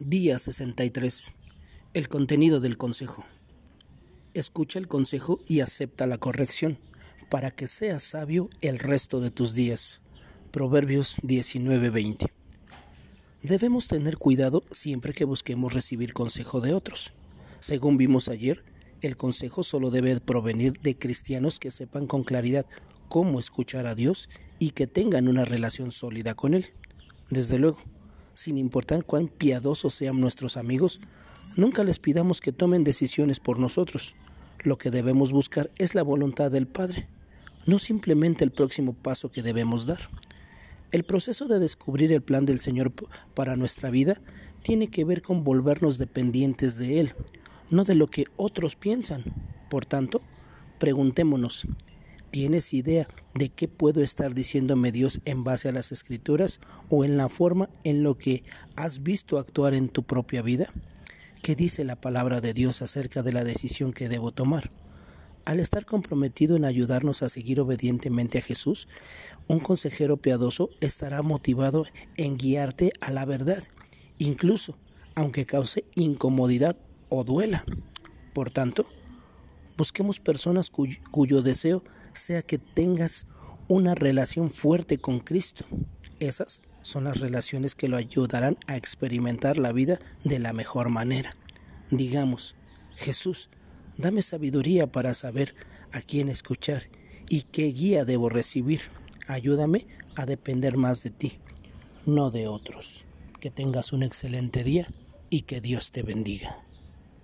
Día 63. El contenido del consejo. Escucha el consejo y acepta la corrección, para que seas sabio el resto de tus días. Proverbios 19:20. Debemos tener cuidado siempre que busquemos recibir consejo de otros. Según vimos ayer, el consejo solo debe provenir de cristianos que sepan con claridad cómo escuchar a Dios y que tengan una relación sólida con Él. Desde luego, sin importar cuán piadosos sean nuestros amigos, nunca les pidamos que tomen decisiones por nosotros. Lo que debemos buscar es la voluntad del Padre, no simplemente el próximo paso que debemos dar. El proceso de descubrir el plan del Señor para nuestra vida tiene que ver con volvernos dependientes de Él, no de lo que otros piensan. Por tanto, preguntémonos, ¿Tienes idea de qué puedo estar diciéndome Dios en base a las escrituras o en la forma en lo que has visto actuar en tu propia vida? ¿Qué dice la palabra de Dios acerca de la decisión que debo tomar? Al estar comprometido en ayudarnos a seguir obedientemente a Jesús, un consejero piadoso estará motivado en guiarte a la verdad, incluso aunque cause incomodidad o duela. Por tanto, busquemos personas cuyo, cuyo deseo sea que tengas una relación fuerte con Cristo. Esas son las relaciones que lo ayudarán a experimentar la vida de la mejor manera. Digamos, Jesús, dame sabiduría para saber a quién escuchar y qué guía debo recibir. Ayúdame a depender más de ti, no de otros. Que tengas un excelente día y que Dios te bendiga.